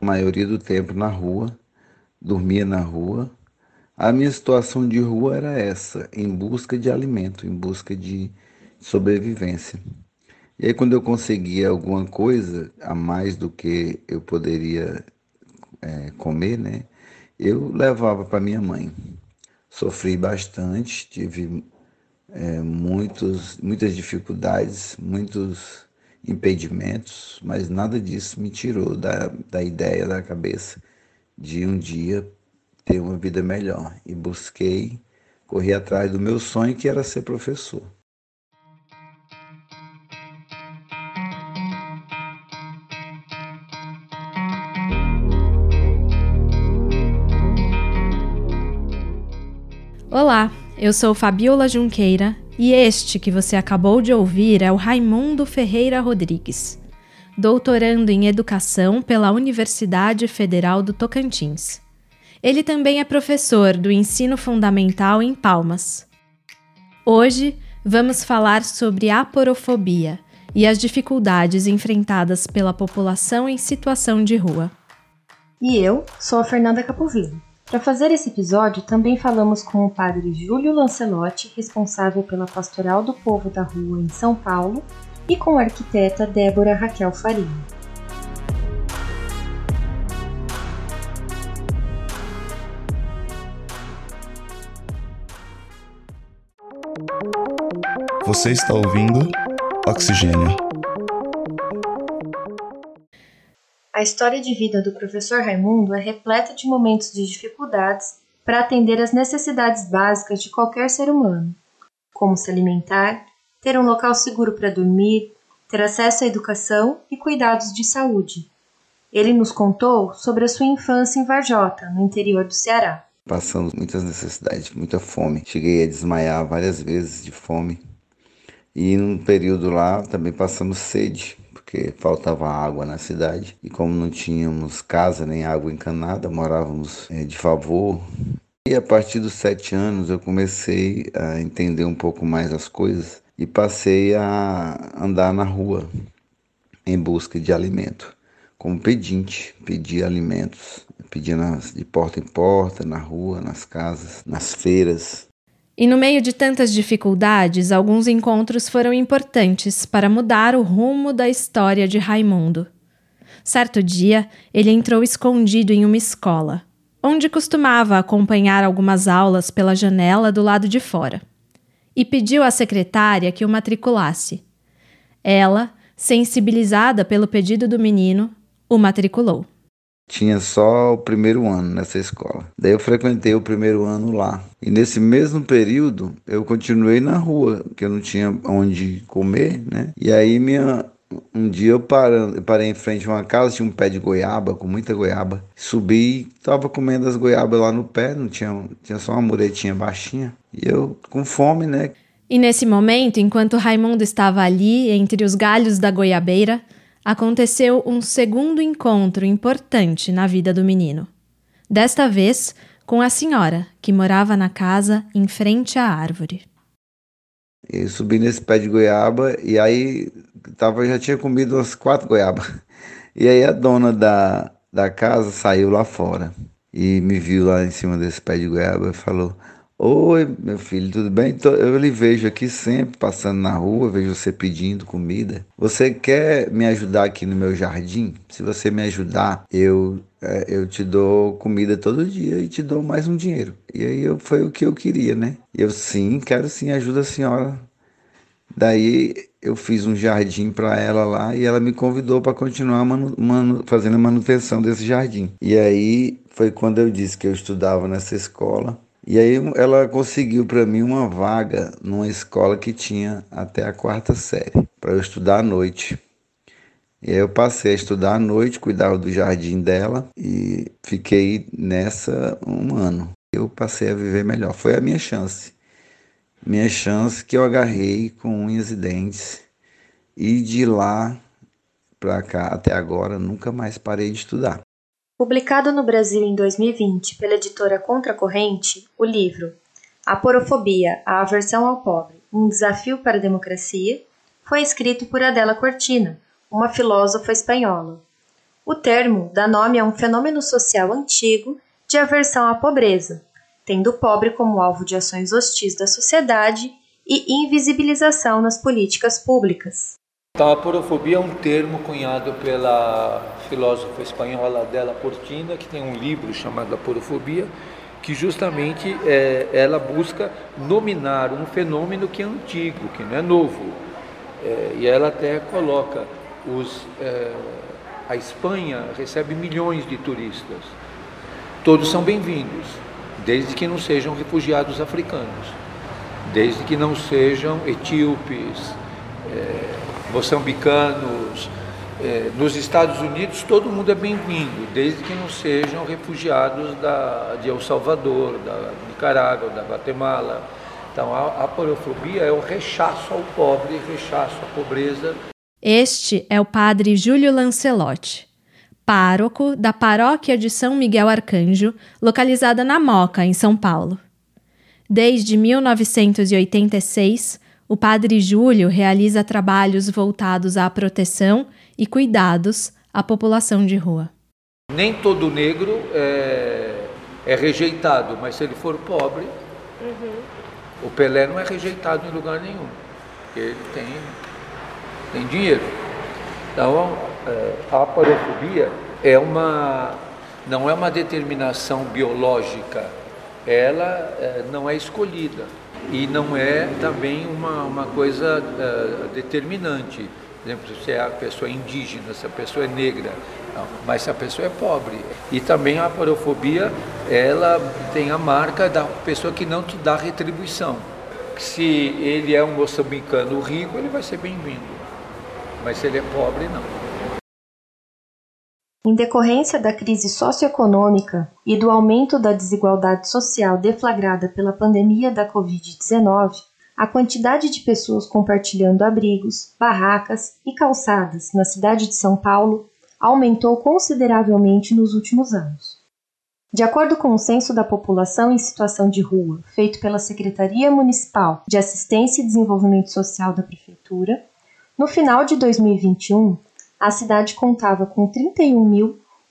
a maioria do tempo na rua, dormia na rua. A minha situação de rua era essa, em busca de alimento, em busca de sobrevivência. E aí, quando eu conseguia alguma coisa a mais do que eu poderia é, comer, né, eu levava para minha mãe. Sofri bastante, tive é, muitos, muitas dificuldades, muitos impedimentos, mas nada disso me tirou da, da ideia, da cabeça de um dia ter uma vida melhor. E busquei, corri atrás do meu sonho, que era ser professor. Olá, eu sou Fabiola Junqueira e este que você acabou de ouvir é o Raimundo Ferreira Rodrigues, doutorando em Educação pela Universidade Federal do Tocantins. Ele também é professor do ensino fundamental em Palmas. Hoje vamos falar sobre aporofobia e as dificuldades enfrentadas pela população em situação de rua. E eu sou a Fernanda Capovilla para fazer esse episódio, também falamos com o padre Júlio Lancelotti, responsável pela Pastoral do Povo da Rua em São Paulo, e com a arquiteta Débora Raquel Faria. Você está ouvindo Oxigênio. A história de vida do professor Raimundo é repleta de momentos de dificuldades para atender às necessidades básicas de qualquer ser humano, como se alimentar, ter um local seguro para dormir, ter acesso à educação e cuidados de saúde. Ele nos contou sobre a sua infância em Varjota, no interior do Ceará. Passamos muitas necessidades, muita fome. Cheguei a desmaiar várias vezes de fome. E num período lá também passamos sede porque faltava água na cidade. E como não tínhamos casa nem água encanada, morávamos é, de favor. E a partir dos sete anos eu comecei a entender um pouco mais as coisas e passei a andar na rua em busca de alimento, como pedinte, pedir alimentos, pedia de porta em porta, na rua, nas casas, nas feiras, e no meio de tantas dificuldades, alguns encontros foram importantes para mudar o rumo da história de Raimundo. Certo dia, ele entrou escondido em uma escola, onde costumava acompanhar algumas aulas pela janela do lado de fora, e pediu à secretária que o matriculasse. Ela, sensibilizada pelo pedido do menino, o matriculou. Tinha só o primeiro ano nessa escola. Daí eu frequentei o primeiro ano lá. E nesse mesmo período eu continuei na rua, que eu não tinha onde comer, né? E aí minha um dia eu, parei em frente a uma casa, tinha um pé de goiaba, com muita goiaba. Subi, tava comendo as goiabas lá no pé, não tinha, tinha só uma muretinha baixinha. E eu com fome, né? E nesse momento, enquanto Raimundo estava ali entre os galhos da goiabeira, aconteceu um segundo encontro importante na vida do menino. Desta vez, com a senhora, que morava na casa em frente à árvore. Eu subi nesse pé de goiaba e aí tava, já tinha comido umas quatro goiabas. E aí a dona da, da casa saiu lá fora e me viu lá em cima desse pé de goiaba e falou: Oi, meu filho, tudo bem? Eu lhe vejo aqui sempre passando na rua, vejo você pedindo comida. Você quer me ajudar aqui no meu jardim? Se você me ajudar, eu é, eu te dou comida todo dia e te dou mais um dinheiro. E aí eu, foi o que eu queria, né? Eu sim, quero sim, ajuda a senhora. Daí eu fiz um jardim para ela lá e ela me convidou para continuar manu, manu, fazendo a manutenção desse jardim. E aí foi quando eu disse que eu estudava nessa escola e aí ela conseguiu para mim uma vaga numa escola que tinha até a quarta série, para eu estudar à noite. E aí eu passei a estudar à noite, cuidava do jardim dela e fiquei nessa um ano. Eu passei a viver melhor. Foi a minha chance. Minha chance que eu agarrei com unhas e dentes. E de lá para cá até agora nunca mais parei de estudar. Publicado no Brasil em 2020 pela editora Contracorrente, o livro A Porofobia, a Aversão ao Pobre, um desafio para a democracia, foi escrito por Adela Cortina, uma filósofa espanhola. O termo dá nome a um fenômeno social antigo de aversão à pobreza, tendo o pobre como alvo de ações hostis da sociedade e invisibilização nas políticas públicas. A porofobia é um termo cunhado pela filósofa espanhola Adela Portina, que tem um livro chamado A Porofobia, que justamente é, ela busca nominar um fenômeno que é antigo, que não é novo. É, e ela até coloca os, é, a Espanha recebe milhões de turistas. Todos são bem-vindos, desde que não sejam refugiados africanos, desde que não sejam etíopes, é, moçambicanos. É, nos Estados Unidos, todo mundo é bem-vindo, desde que não sejam refugiados da, de El Salvador, da Nicarágua, da Guatemala. Então, a, a porofobia é o rechaço ao pobre, rechaço à pobreza. Este é o padre Júlio Lancelotti, pároco da paróquia de São Miguel Arcanjo, localizada na Moca, em São Paulo. Desde 1986, o Padre Júlio realiza trabalhos voltados à proteção e cuidados à população de rua. Nem todo negro é, é rejeitado, mas se ele for pobre, uhum. o Pelé não é rejeitado em lugar nenhum, porque ele tem, tem dinheiro. Então, é, a parofobia é uma, não é uma determinação biológica, ela é, não é escolhida e não é também uma, uma coisa uh, determinante. Por exemplo, se é a pessoa indígena, se a pessoa é negra, não, mas se a pessoa é pobre. E também a parofobia, ela tem a marca da pessoa que não te dá retribuição. Se ele é um moçambicano rico, ele vai ser bem-vindo. Mas se ele é pobre, não. Em decorrência da crise socioeconômica e do aumento da desigualdade social deflagrada pela pandemia da Covid-19, a quantidade de pessoas compartilhando abrigos, barracas e calçadas na cidade de São Paulo aumentou consideravelmente nos últimos anos. De acordo com o Censo da População em Situação de Rua, feito pela Secretaria Municipal de Assistência e Desenvolvimento Social da Prefeitura, no final de 2021, a cidade contava com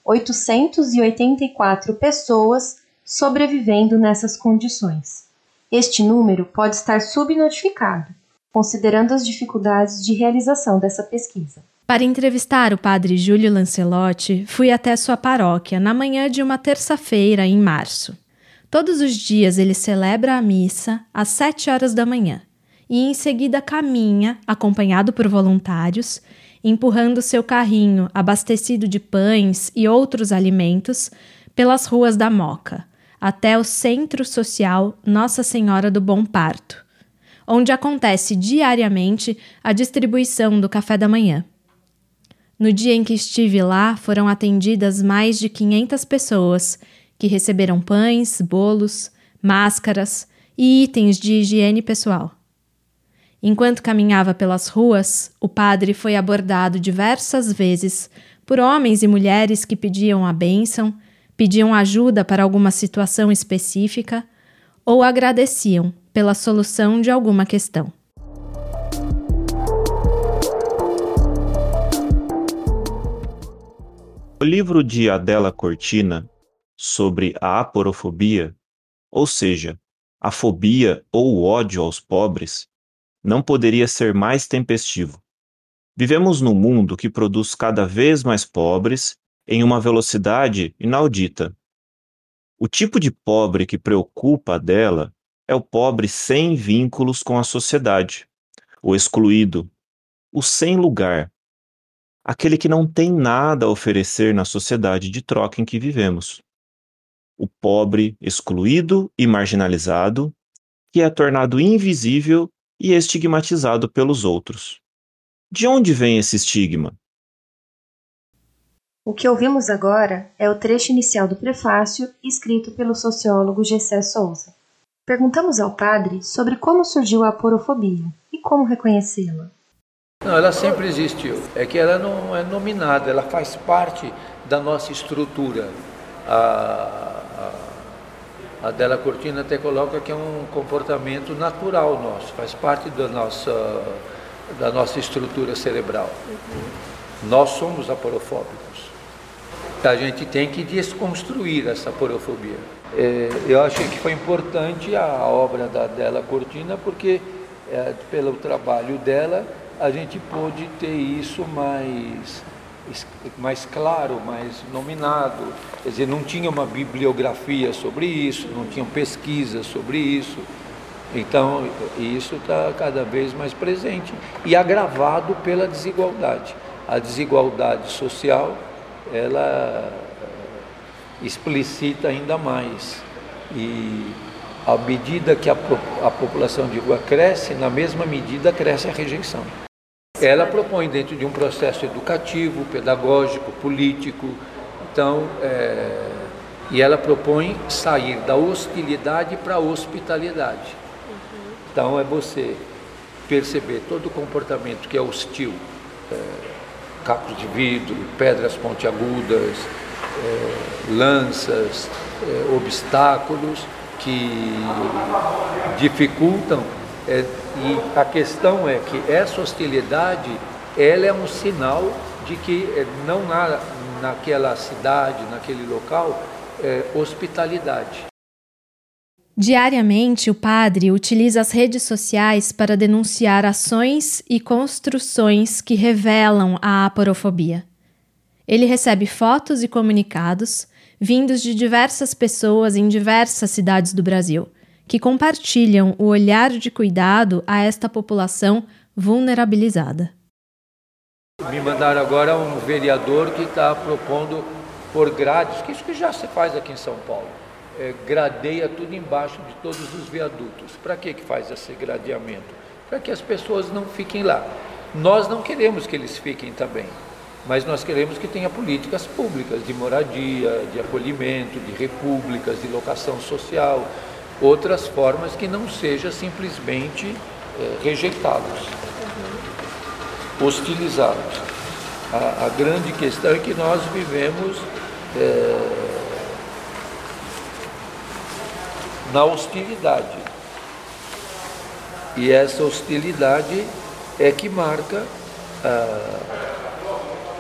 31.884 pessoas sobrevivendo nessas condições. Este número pode estar subnotificado, considerando as dificuldades de realização dessa pesquisa. Para entrevistar o padre Júlio Lancelotti, fui até sua paróquia na manhã de uma terça-feira, em março. Todos os dias ele celebra a missa às sete horas da manhã e em seguida caminha, acompanhado por voluntários, empurrando seu carrinho abastecido de pães e outros alimentos pelas ruas da Moca, até o Centro Social Nossa Senhora do Bom Parto, onde acontece diariamente a distribuição do café da manhã. No dia em que estive lá, foram atendidas mais de 500 pessoas que receberam pães, bolos, máscaras e itens de higiene pessoal. Enquanto caminhava pelas ruas, o padre foi abordado diversas vezes por homens e mulheres que pediam a bênção, pediam ajuda para alguma situação específica ou agradeciam pela solução de alguma questão. O livro de Adela Cortina sobre a aporofobia, ou seja, a fobia ou o ódio aos pobres, não poderia ser mais tempestivo. Vivemos num mundo que produz cada vez mais pobres em uma velocidade inaudita. O tipo de pobre que preocupa a dela é o pobre sem vínculos com a sociedade, o excluído, o sem lugar, aquele que não tem nada a oferecer na sociedade de troca em que vivemos. O pobre excluído e marginalizado, que é tornado invisível e estigmatizado pelos outros. De onde vem esse estigma? O que ouvimos agora é o trecho inicial do prefácio escrito pelo sociólogo Gessé Souza. Perguntamos ao padre sobre como surgiu a aporofobia e como reconhecê-la. Não, ela sempre existiu. É que ela não é nominada, ela faz parte da nossa estrutura. A, a Della Cortina até coloca que é um comportamento natural nosso, faz parte da nossa, da nossa estrutura cerebral. Uhum. Nós somos aporofóbicos. a gente tem que desconstruir essa porofobia. É, eu achei que foi importante a obra da Della Cortina, porque é, pelo trabalho dela a gente pôde ter isso mais, mais claro, mais nominado. Quer dizer, não tinha uma bibliografia sobre isso, não tinham pesquisas sobre isso. Então, isso está cada vez mais presente e agravado pela desigualdade. A desigualdade social, ela explicita ainda mais. E à medida que a, a população de rua cresce, na mesma medida cresce a rejeição. Ela propõe dentro de um processo educativo, pedagógico, político, então, é, e ela propõe sair da hostilidade para a hospitalidade. Então, é você perceber todo o comportamento que é hostil, é, cacos de vidro, pedras pontiagudas, é, lanças, é, obstáculos que dificultam. É, e a questão é que essa hostilidade ela é um sinal de que é, não há naquela cidade, naquele local, é, hospitalidade. Diariamente, o padre utiliza as redes sociais para denunciar ações e construções que revelam a aporofobia. Ele recebe fotos e comunicados vindos de diversas pessoas em diversas cidades do Brasil, que compartilham o olhar de cuidado a esta população vulnerabilizada. Me mandaram agora um vereador que está propondo por grades, que isso que já se faz aqui em São Paulo. É, gradeia tudo embaixo de todos os viadutos. Para que, que faz esse gradeamento? Para que as pessoas não fiquem lá. Nós não queremos que eles fiquem também mas nós queremos que tenha políticas públicas de moradia, de acolhimento, de repúblicas, de locação social, outras formas que não seja simplesmente é, hostilizá-los. A, a, grande questão é que nós vivemos é, na hostilidade. E essa hostilidade é que marca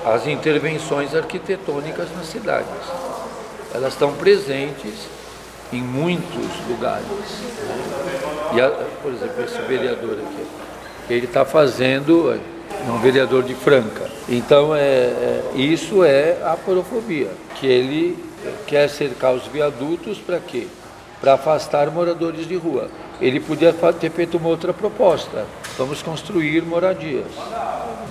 as intervenções arquitetônicas nas cidades. Elas estão presentes em muitos lugares. E, a, por exemplo, esse vereador aqui, ele está fazendo, é um vereador de Franca. Então, é, é, isso é a porofobia, que ele quer cercar os viadutos para quê? Para afastar moradores de rua. Ele podia ter feito uma outra proposta. Vamos construir moradias.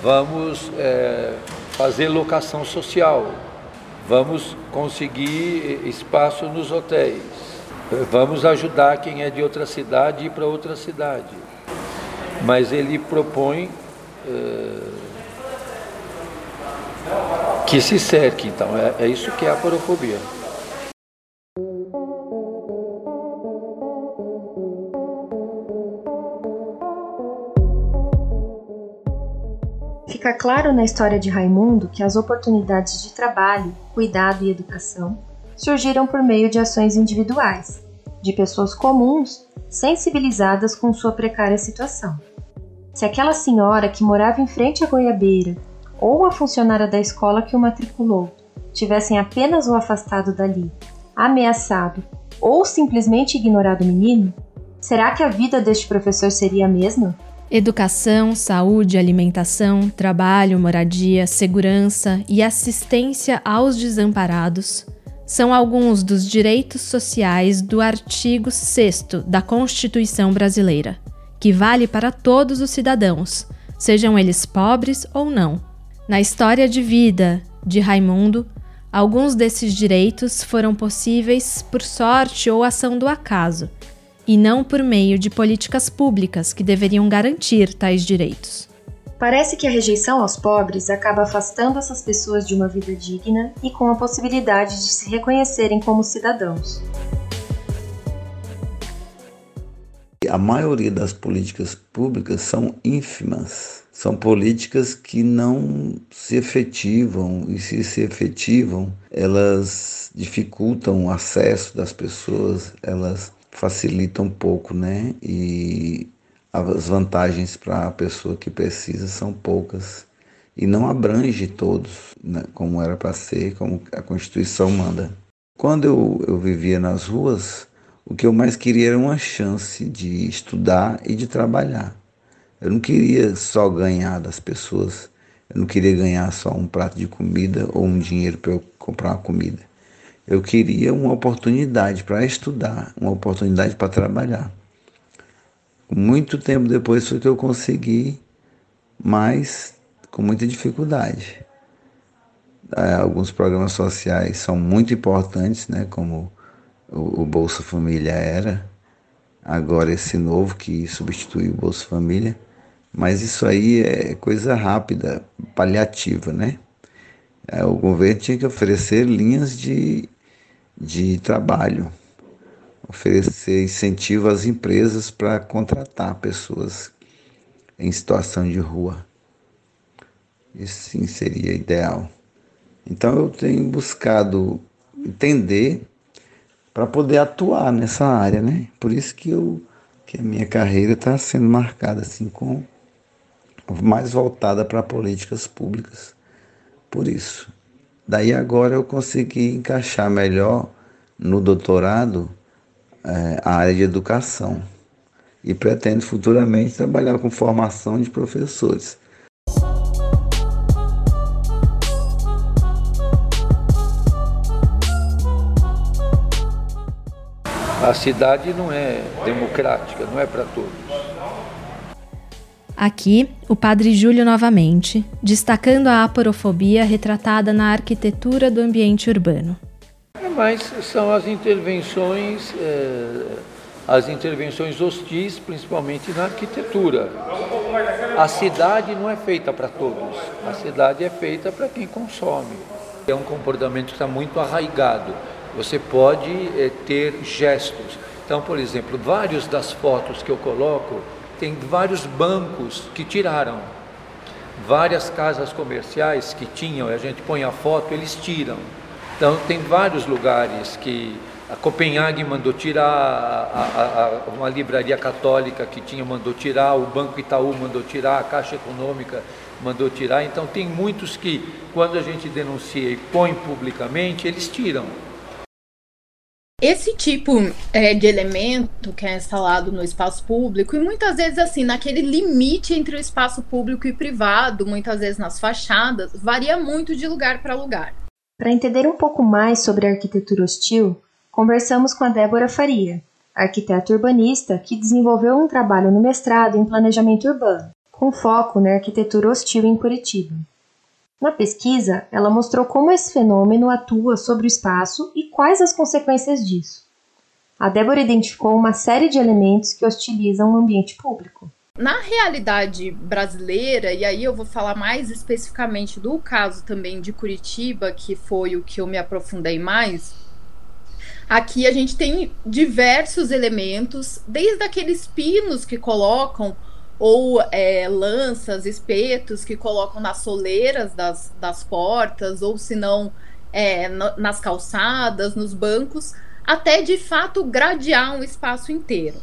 Vamos é, fazer locação social, vamos conseguir espaço nos hotéis, vamos ajudar quem é de outra cidade ir para outra cidade. Mas ele propõe que se cerque, então, é, é isso que é a porofobia. Fica claro na história de Raimundo que as oportunidades de trabalho, cuidado e educação surgiram por meio de ações individuais, de pessoas comuns sensibilizadas com sua precária situação. Se aquela senhora que morava em frente à goiabeira ou a funcionária da escola que o matriculou tivessem apenas o afastado dali, ameaçado ou simplesmente ignorado o menino, será que a vida deste professor seria a mesma? Educação, saúde, alimentação, trabalho, moradia, segurança e assistência aos desamparados são alguns dos direitos sociais do artigo 6 da Constituição Brasileira, que vale para todos os cidadãos, sejam eles pobres ou não. Na história de vida de Raimundo, alguns desses direitos foram possíveis por sorte ou ação do acaso e não por meio de políticas públicas que deveriam garantir tais direitos. Parece que a rejeição aos pobres acaba afastando essas pessoas de uma vida digna e com a possibilidade de se reconhecerem como cidadãos. A maioria das políticas públicas são ínfimas. São políticas que não se efetivam e se se efetivam, elas dificultam o acesso das pessoas, elas facilita um pouco, né? E as vantagens para a pessoa que precisa são poucas. e não abrange todos, né, como era para ser, como a Constituição manda. Quando eu, eu vivia nas ruas, o que eu mais queria era uma chance de estudar e de trabalhar. Eu não queria só ganhar das pessoas, eu não queria ganhar só um prato de comida ou um dinheiro para eu comprar uma comida. Eu queria uma oportunidade para estudar, uma oportunidade para trabalhar. Muito tempo depois foi que eu consegui, mas com muita dificuldade. É, alguns programas sociais são muito importantes, né, como o, o Bolsa Família era, agora esse novo que substitui o Bolsa Família, mas isso aí é coisa rápida, paliativa, né? É, o governo tinha que oferecer linhas de de trabalho, oferecer incentivo às empresas para contratar pessoas em situação de rua. Isso sim seria ideal. Então eu tenho buscado entender para poder atuar nessa área, né? Por isso que eu que a minha carreira está sendo marcada assim com mais voltada para políticas públicas. Por isso. Daí agora eu consegui encaixar melhor no doutorado é, a área de educação e pretendo futuramente trabalhar com formação de professores. A cidade não é democrática, não é para todos. Aqui, o padre Júlio novamente, destacando a aporofobia retratada na arquitetura do ambiente urbano. Mas são as intervenções, é, as intervenções hostis, principalmente na arquitetura. A cidade não é feita para todos, a cidade é feita para quem consome. É um comportamento que está muito arraigado. Você pode é, ter gestos. Então, por exemplo, vários das fotos que eu coloco tem vários bancos que tiraram. Várias casas comerciais que tinham, a gente põe a foto, eles tiram. Então, tem vários lugares que a Copenhague mandou tirar, a, a, a, uma livraria católica que tinha mandou tirar, o Banco Itaú mandou tirar, a Caixa Econômica mandou tirar. Então, tem muitos que, quando a gente denuncia e põe publicamente, eles tiram. Esse tipo é, de elemento que é instalado no espaço público, e muitas vezes assim, naquele limite entre o espaço público e privado, muitas vezes nas fachadas, varia muito de lugar para lugar. Para entender um pouco mais sobre a arquitetura hostil, conversamos com a Débora Faria, arquiteta urbanista que desenvolveu um trabalho no mestrado em planejamento urbano, com foco na arquitetura hostil em Curitiba. Na pesquisa, ela mostrou como esse fenômeno atua sobre o espaço e quais as consequências disso. A Débora identificou uma série de elementos que hostilizam o ambiente público. Na realidade brasileira, e aí eu vou falar mais especificamente do caso também de Curitiba, que foi o que eu me aprofundei mais, aqui a gente tem diversos elementos, desde aqueles pinos que colocam ou é, lanças, espetos que colocam nas soleiras das, das portas, ou se não é, nas calçadas, nos bancos, até de fato gradear um espaço inteiro.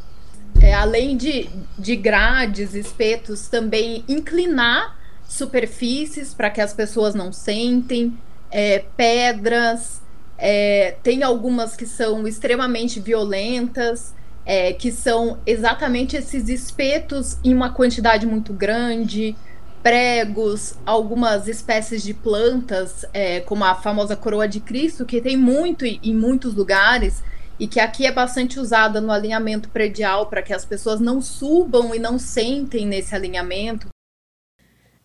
É, além de, de grades, espetos, também inclinar superfícies para que as pessoas não sentem, é, pedras, é, tem algumas que são extremamente violentas é, que são exatamente esses espetos em uma quantidade muito grande, pregos, algumas espécies de plantas, é, como a famosa coroa de Cristo, que tem muito em muitos lugares e que aqui é bastante usada no alinhamento predial para que as pessoas não subam e não sentem nesse alinhamento.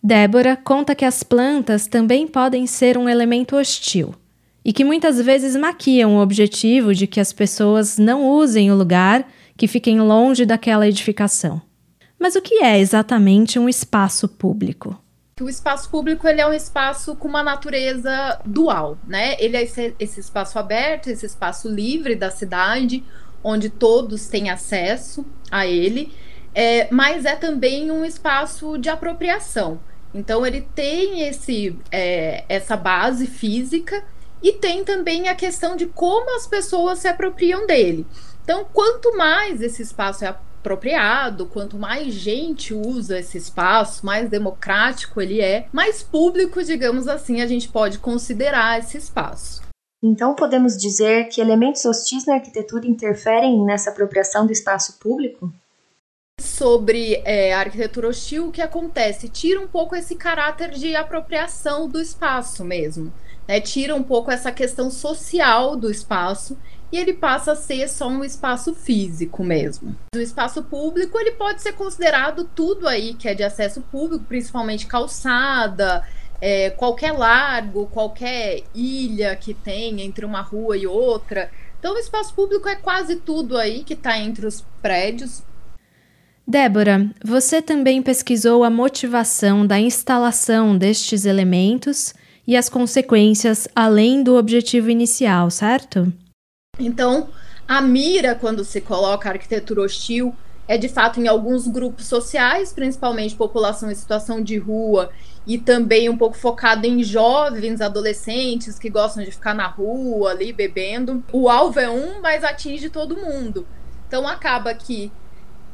Débora conta que as plantas também podem ser um elemento hostil e que muitas vezes maquiam o objetivo de que as pessoas não usem o lugar, que fiquem longe daquela edificação. Mas o que é exatamente um espaço público? O espaço público ele é um espaço com uma natureza dual, né? Ele é esse, esse espaço aberto, esse espaço livre da cidade, onde todos têm acesso a ele, é, mas é também um espaço de apropriação. Então ele tem esse, é, essa base física e tem também a questão de como as pessoas se apropriam dele. Então, quanto mais esse espaço é apropriado, quanto mais gente usa esse espaço, mais democrático ele é, mais público, digamos assim, a gente pode considerar esse espaço. Então podemos dizer que elementos hostis na arquitetura interferem nessa apropriação do espaço público? Sobre é, a arquitetura hostil, o que acontece? Tira um pouco esse caráter de apropriação do espaço mesmo. Né? Tira um pouco essa questão social do espaço e ele passa a ser só um espaço físico mesmo. O espaço público ele pode ser considerado tudo aí que é de acesso público, principalmente calçada, é, qualquer largo, qualquer ilha que tem entre uma rua e outra. Então, o espaço público é quase tudo aí que está entre os prédios. Débora, você também pesquisou a motivação da instalação destes elementos e as consequências além do objetivo inicial, certo? Então, a mira, quando se coloca arquitetura hostil, é de fato em alguns grupos sociais, principalmente população em situação de rua, e também um pouco focado em jovens, adolescentes que gostam de ficar na rua ali bebendo. O alvo é um, mas atinge todo mundo. Então acaba que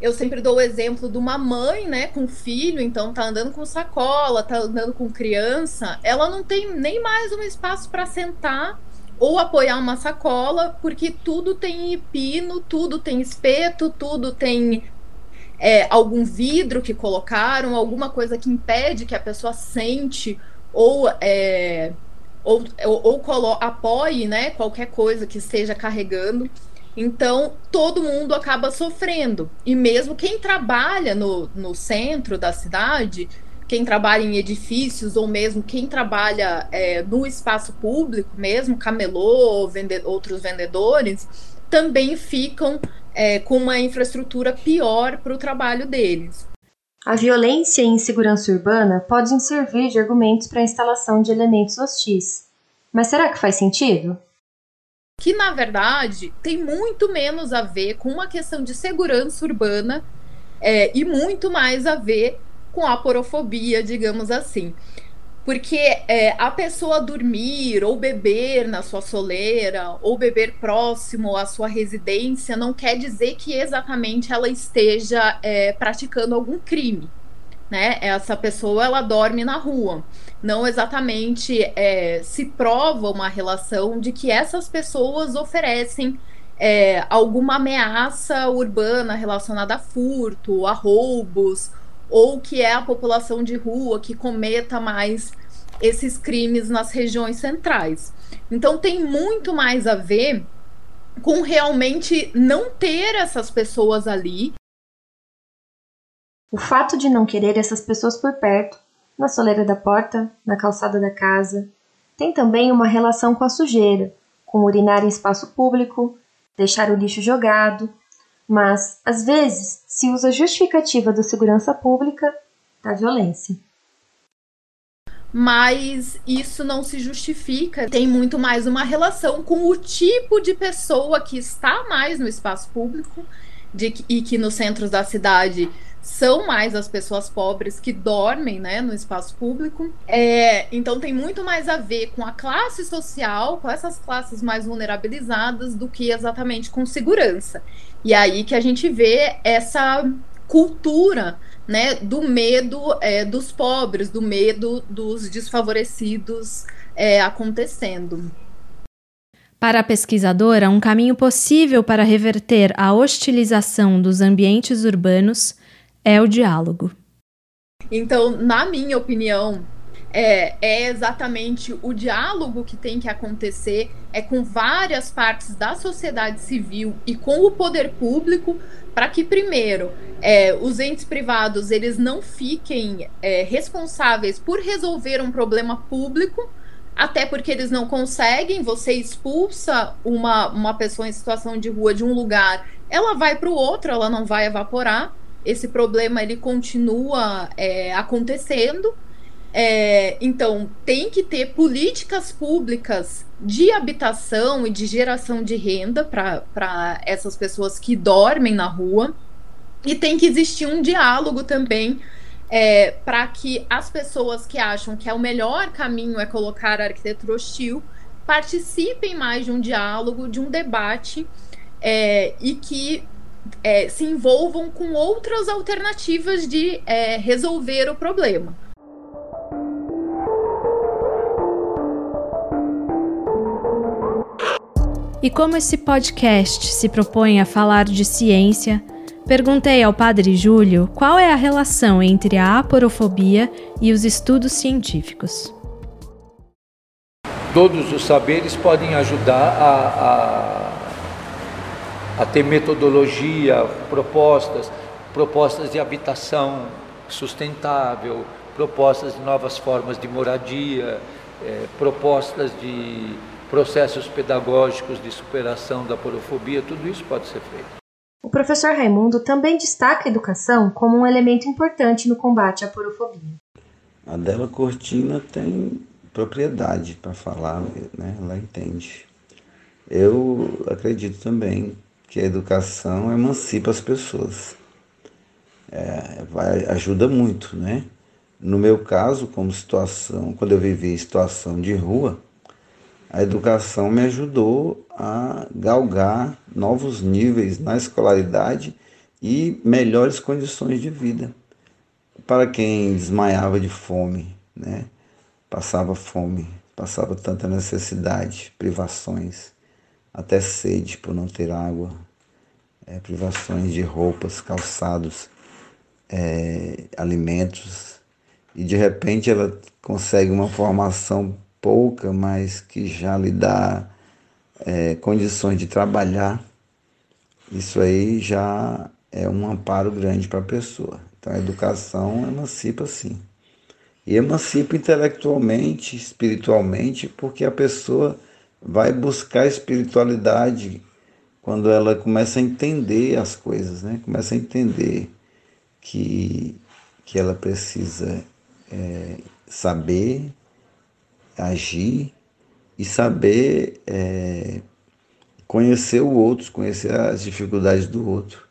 eu sempre dou o exemplo de uma mãe, né, com filho, então tá andando com sacola, tá andando com criança, ela não tem nem mais um espaço para sentar ou apoiar uma sacola, porque tudo tem pino, tudo tem espeto, tudo tem é, algum vidro que colocaram, alguma coisa que impede que a pessoa sente ou é, ou, ou, ou apoie né, qualquer coisa que esteja carregando. Então, todo mundo acaba sofrendo. E mesmo quem trabalha no, no centro da cidade quem trabalha em edifícios ou mesmo quem trabalha é, no espaço público, mesmo camelô, vende outros vendedores, também ficam é, com uma infraestrutura pior para o trabalho deles. A violência e insegurança urbana podem servir de argumentos para a instalação de elementos hostis. Mas será que faz sentido? Que, na verdade, tem muito menos a ver com uma questão de segurança urbana é, e muito mais a ver com a porofobia, digamos assim. Porque é, a pessoa dormir ou beber na sua soleira ou beber próximo à sua residência não quer dizer que exatamente ela esteja é, praticando algum crime. Né? Essa pessoa ela dorme na rua. Não exatamente é, se prova uma relação de que essas pessoas oferecem é, alguma ameaça urbana relacionada a furto, a roubos ou que é a população de rua que cometa mais esses crimes nas regiões centrais. Então tem muito mais a ver com realmente não ter essas pessoas ali. O fato de não querer essas pessoas por perto, na soleira da porta, na calçada da casa, tem também uma relação com a sujeira, com urinar em espaço público, deixar o lixo jogado, mas, às vezes, se usa a justificativa da segurança pública da violência. Mas isso não se justifica, tem muito mais uma relação com o tipo de pessoa que está mais no espaço público de, e que nos centros da cidade são mais as pessoas pobres que dormem né, no espaço público. É, então tem muito mais a ver com a classe social, com essas classes mais vulnerabilizadas, do que exatamente com segurança. E aí que a gente vê essa cultura né, do medo é, dos pobres, do medo dos desfavorecidos é, acontecendo. Para a pesquisadora, um caminho possível para reverter a hostilização dos ambientes urbanos é o diálogo. Então, na minha opinião, é, é, exatamente o diálogo que tem que acontecer é com várias partes da sociedade civil e com o poder público para que primeiro é, os entes privados eles não fiquem é, responsáveis por resolver um problema público até porque eles não conseguem você expulsa uma, uma pessoa em situação de rua de um lugar ela vai para o outro ela não vai evaporar esse problema ele continua é, acontecendo. É, então, tem que ter políticas públicas de habitação e de geração de renda para essas pessoas que dormem na rua. E tem que existir um diálogo também é, para que as pessoas que acham que é o melhor caminho é colocar a arquitetura hostil participem mais de um diálogo, de um debate é, e que é, se envolvam com outras alternativas de é, resolver o problema. E como esse podcast se propõe a falar de ciência, perguntei ao Padre Júlio qual é a relação entre a aporofobia e os estudos científicos. Todos os saberes podem ajudar a, a, a ter metodologia, propostas, propostas de habitação sustentável, propostas de novas formas de moradia, é, propostas de processos pedagógicos de superação da porofobia, tudo isso pode ser feito. O professor Raimundo também destaca a educação como um elemento importante no combate à porofobia. A Dela Cortina tem propriedade para falar, né? ela entende. Eu acredito também que a educação emancipa as pessoas. É, vai, ajuda muito, né? No meu caso, como situação, quando eu vivi situação de rua, a educação me ajudou a galgar novos níveis na escolaridade e melhores condições de vida. Para quem desmaiava de fome, né? passava fome, passava tanta necessidade, privações, até sede por não ter água, é, privações de roupas, calçados, é, alimentos, e de repente ela consegue uma formação pouca, mas que já lhe dá é, condições de trabalhar, isso aí já é um amparo grande para a pessoa. Então a educação emancipa sim. E emancipa intelectualmente, espiritualmente, porque a pessoa vai buscar espiritualidade quando ela começa a entender as coisas, né? começa a entender que, que ela precisa é, saber agir e saber é, conhecer o outro, conhecer as dificuldades do outro.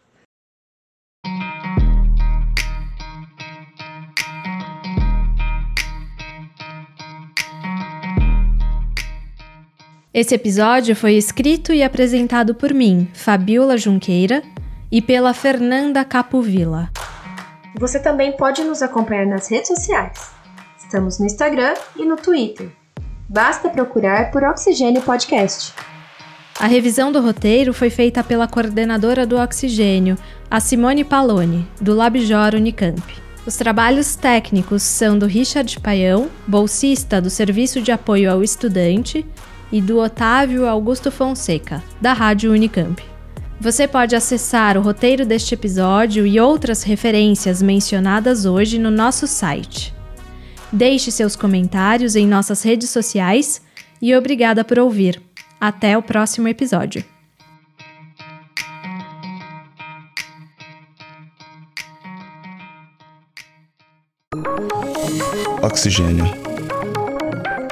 Esse episódio foi escrito e apresentado por mim, Fabiola Junqueira, e pela Fernanda Capovilla. Você também pode nos acompanhar nas redes sociais. Estamos no Instagram e no Twitter. Basta procurar por Oxigênio Podcast. A revisão do roteiro foi feita pela coordenadora do Oxigênio, a Simone Paloni, do Labjor Unicamp. Os trabalhos técnicos são do Richard Paião, bolsista do Serviço de Apoio ao Estudante, e do Otávio Augusto Fonseca, da Rádio Unicamp. Você pode acessar o roteiro deste episódio e outras referências mencionadas hoje no nosso site Deixe seus comentários em nossas redes sociais e obrigada por ouvir. Até o próximo episódio. Oxigênio.